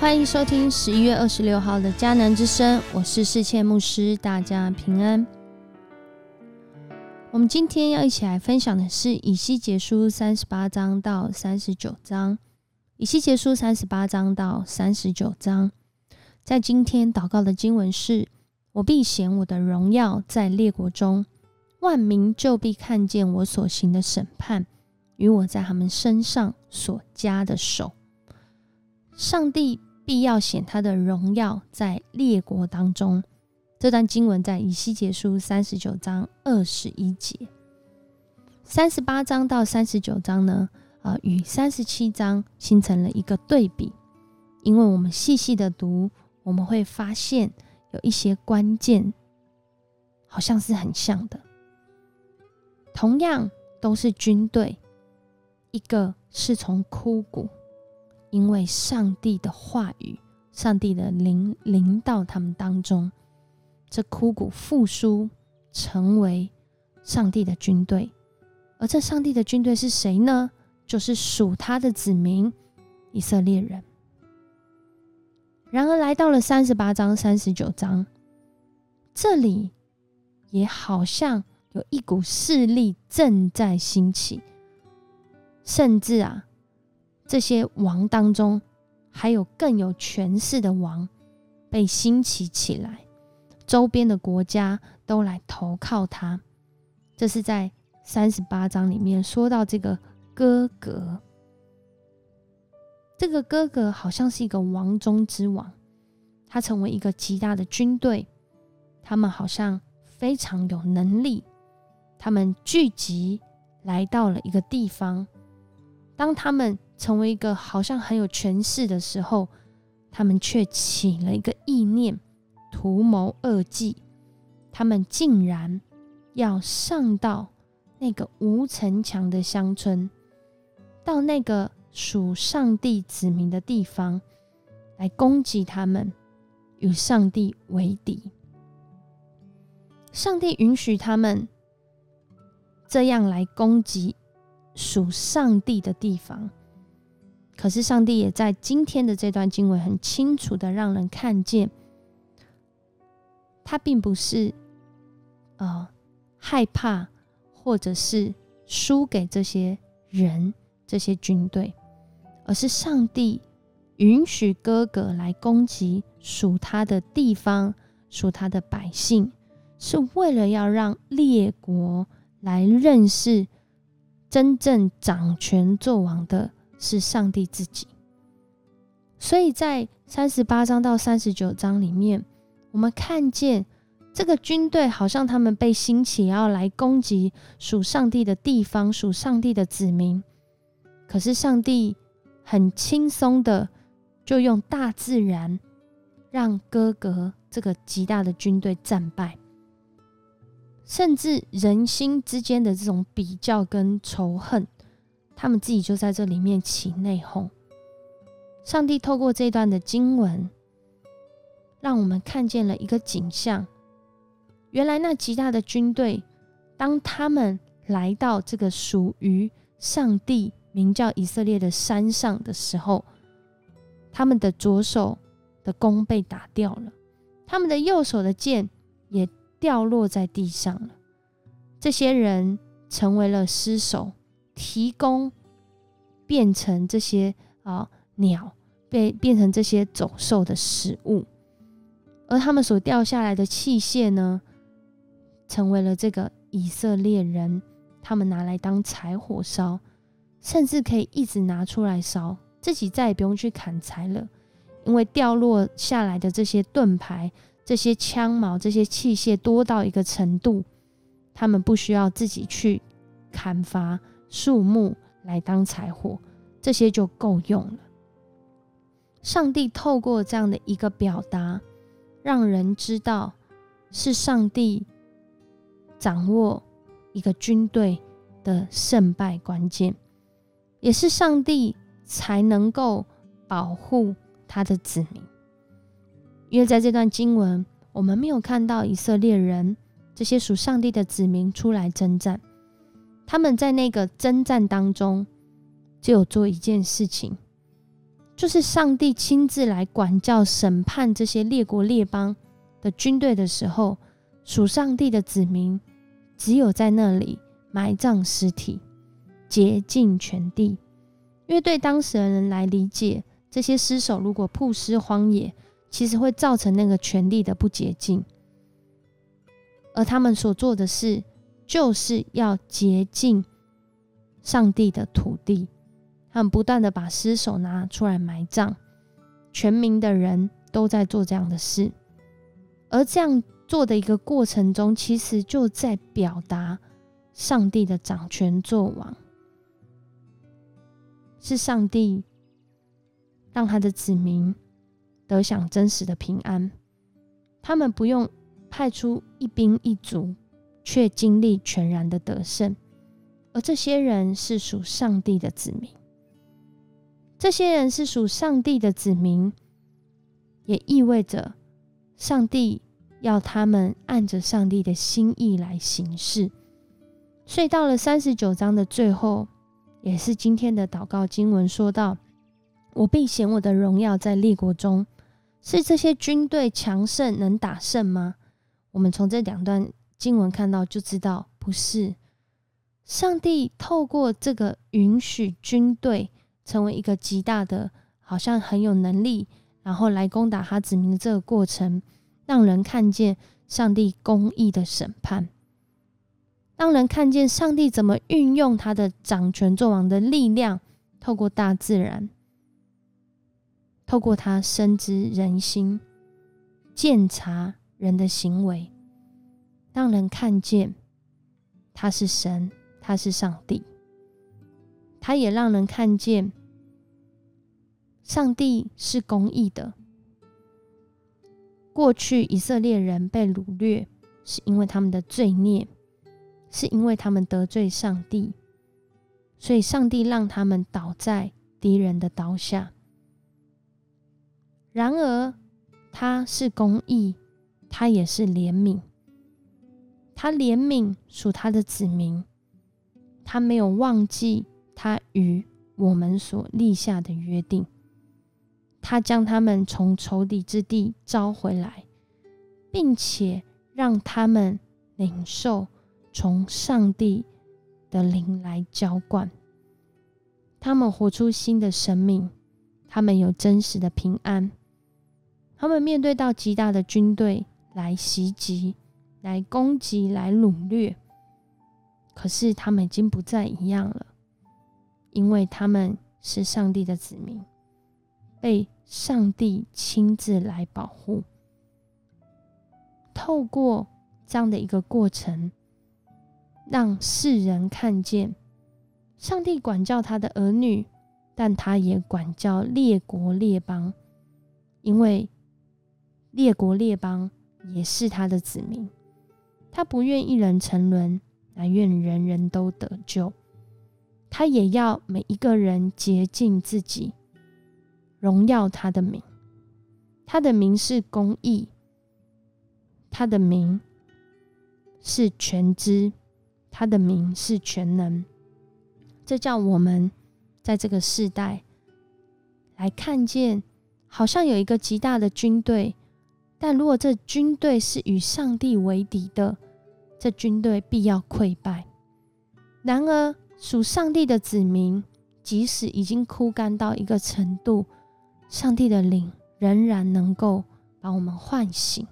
欢迎收听十一月二十六号的迦南之声，我是世谦牧师，大家平安。我们今天要一起来分享的是以西结书三十八章到三十九章。以西结书三十八章到三十九章，在今天祷告的经文是：我必显我的荣耀在列国中，万民就必看见我所行的审判与我在他们身上所加的手。上帝。必要显他的荣耀在列国当中。这段经文在以西结书三十九章二十一节，三十八章到三十九章呢，呃，与三十七章形成了一个对比。因为我们细细的读，我们会发现有一些关键好像是很像的。同样都是军队，一个是从枯骨。因为上帝的话语，上帝的灵临到他们当中，这枯骨复苏，成为上帝的军队。而这上帝的军队是谁呢？就是属他的子民以色列人。然而来到了三十八章、三十九章，这里也好像有一股势力正在兴起，甚至啊。这些王当中，还有更有权势的王被兴起起来，周边的国家都来投靠他。这是在三十八章里面说到这个哥哥，这个哥哥好像是一个王中之王，他成为一个极大的军队，他们好像非常有能力，他们聚集来到了一个地方，当他们。成为一个好像很有权势的时候，他们却起了一个意念，图谋恶计。他们竟然要上到那个无城墙的乡村，到那个属上帝子民的地方来攻击他们，与上帝为敌。上帝允许他们这样来攻击属上帝的地方。可是，上帝也在今天的这段经文很清楚的让人看见，他并不是呃害怕，或者是输给这些人、这些军队，而是上帝允许哥哥来攻击属他的地方、属他的百姓，是为了要让列国来认识真正掌权作王的。是上帝自己，所以在三十八章到三十九章里面，我们看见这个军队好像他们被兴起，要来攻击属上帝的地方，属上帝的子民。可是上帝很轻松的就用大自然让哥哥这个极大的军队战败，甚至人心之间的这种比较跟仇恨。他们自己就在这里面起内讧。上帝透过这段的经文，让我们看见了一个景象：原来那极大的军队，当他们来到这个属于上帝名叫以色列的山上的时候，他们的左手的弓被打掉了，他们的右手的剑也掉落在地上了。这些人成为了尸首。提供变成这些啊鸟被变成这些走兽的食物，而他们所掉下来的器械呢，成为了这个以色列人他们拿来当柴火烧，甚至可以一直拿出来烧，自己再也不用去砍柴了，因为掉落下来的这些盾牌、这些枪矛、这些器械多到一个程度，他们不需要自己去砍伐。树木来当柴火，这些就够用了。上帝透过这样的一个表达，让人知道是上帝掌握一个军队的胜败关键，也是上帝才能够保护他的子民。因为在这段经文，我们没有看到以色列人这些属上帝的子民出来征战。他们在那个征战当中，只有做一件事情，就是上帝亲自来管教、审判这些列国列邦的军队的时候，属上帝的子民只有在那里埋葬尸体，洁净全地。因为对当时的人来理解，这些尸首如果曝尸荒野，其实会造成那个权力的不洁净。而他们所做的事，就是要洁净上帝的土地。他们不断的把尸首拿出来埋葬，全民的人都在做这样的事。而这样做的一个过程中，其实就在表达上帝的掌权作王。是上帝让他的子民得享真实的平安，他们不用派出一兵一卒，却经历全然的得胜。而这些人是属上帝的子民，这些人是属上帝的子民，也意味着上帝要他们按着上帝的心意来行事。所以到了三十九章的最后。也是今天的祷告经文说到：“我必显我的荣耀在列国中。”是这些军队强盛能打胜吗？我们从这两段经文看到就知道，不是。上帝透过这个允许军队成为一个极大的，好像很有能力，然后来攻打他子民的这个过程，让人看见上帝公义的审判。让人看见上帝怎么运用他的掌权作王的力量，透过大自然，透过他深知人心、鉴察人的行为，让人看见他是神，他是上帝。他也让人看见上帝是公义的。过去以色列人被掳掠，是因为他们的罪孽。是因为他们得罪上帝，所以上帝让他们倒在敌人的刀下。然而，他是公义，他也是怜悯。他怜悯属他的子民，他没有忘记他与我们所立下的约定。他将他们从仇敌之地招回来，并且让他们领受。从上帝的灵来浇灌，他们活出新的生命，他们有真实的平安。他们面对到极大的军队来袭击、来攻击、来掳掠，可是他们已经不再一样了，因为他们是上帝的子民，被上帝亲自来保护。透过这样的一个过程。让世人看见，上帝管教他的儿女，但他也管教列国列邦，因为列国列邦也是他的子民。他不愿一人沉沦，乃愿人人都得救。他也要每一个人洁净自己，荣耀他的名。他的名是公义，他的名是全知。他的名是全能，这叫我们在这个世代来看见，好像有一个极大的军队，但如果这军队是与上帝为敌的，这军队必要溃败。然而，属上帝的子民，即使已经枯干到一个程度，上帝的灵仍然能够把我们唤醒，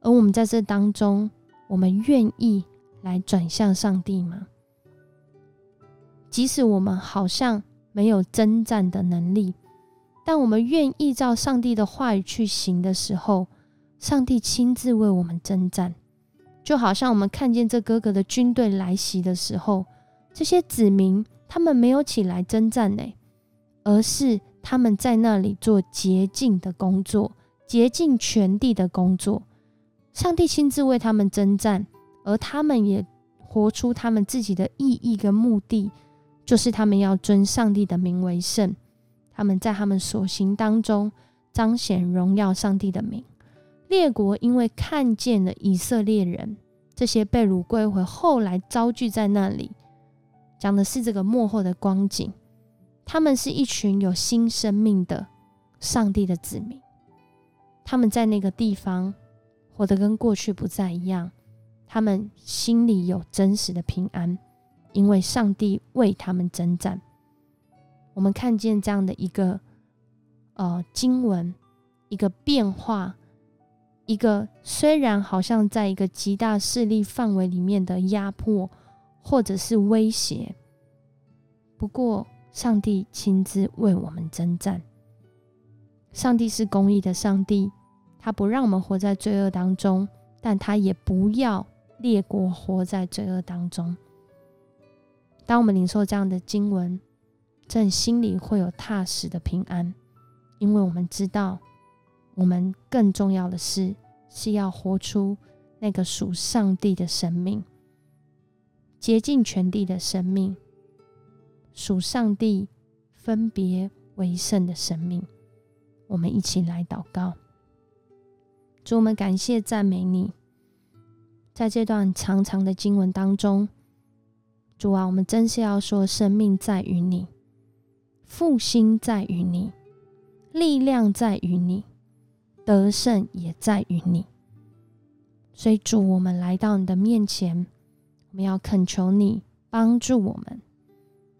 而我们在这当中，我们愿意。来转向上帝吗？即使我们好像没有征战的能力，但我们愿意照上帝的话语去行的时候，上帝亲自为我们征战。就好像我们看见这哥哥的军队来袭的时候，这些子民他们没有起来征战呢，而是他们在那里做洁净的工作，洁净全地的工作。上帝亲自为他们征战。而他们也活出他们自己的意义跟目的，就是他们要尊上帝的名为圣。他们在他们所行当中彰显荣耀上帝的名。列国因为看见了以色列人这些被掳归回，后来遭聚在那里，讲的是这个幕后的光景。他们是一群有新生命的上帝的子民，他们在那个地方活得跟过去不再一样，他们心里有真实的平安，因为上帝为他们征战。我们看见这样的一个呃经文，一个变化，一个虽然好像在一个极大势力范围里面的压迫或者是威胁，不过上帝亲自为我们征战。上帝是公义的上帝，他不让我们活在罪恶当中，但他也不要列国活在罪恶当中。当我们领受这样的经文。朕心里会有踏实的平安，因为我们知道，我们更重要的是是要活出那个属上帝的生命，竭尽全地的生命，属上帝分别为圣的生命。我们一起来祷告，主，我们感谢赞美你，在这段长长的经文当中，主啊，我们真是要说，生命在于你。复兴在于你，力量在于你，得胜也在于你。所以主，我们来到你的面前，我们要恳求你帮助我们，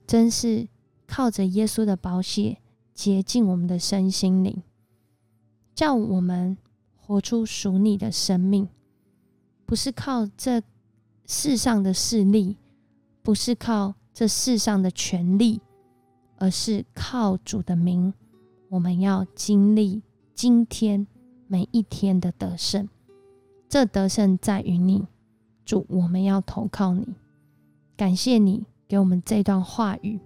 真是靠着耶稣的宝血洁净我们的身心灵，叫我们活出属你的生命，不是靠这世上的势力，不是靠这世上的权力。而是靠主的名，我们要经历今天每一天的得胜。这得胜在于你，主，我们要投靠你。感谢你给我们这段话语，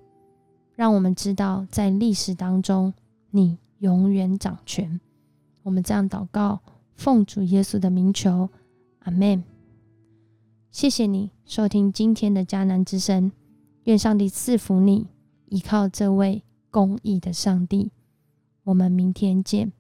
让我们知道在历史当中你永远掌权。我们这样祷告，奉主耶稣的名求，阿门。谢谢你收听今天的迦南之声，愿上帝赐福你。依靠这位公义的上帝，我们明天见。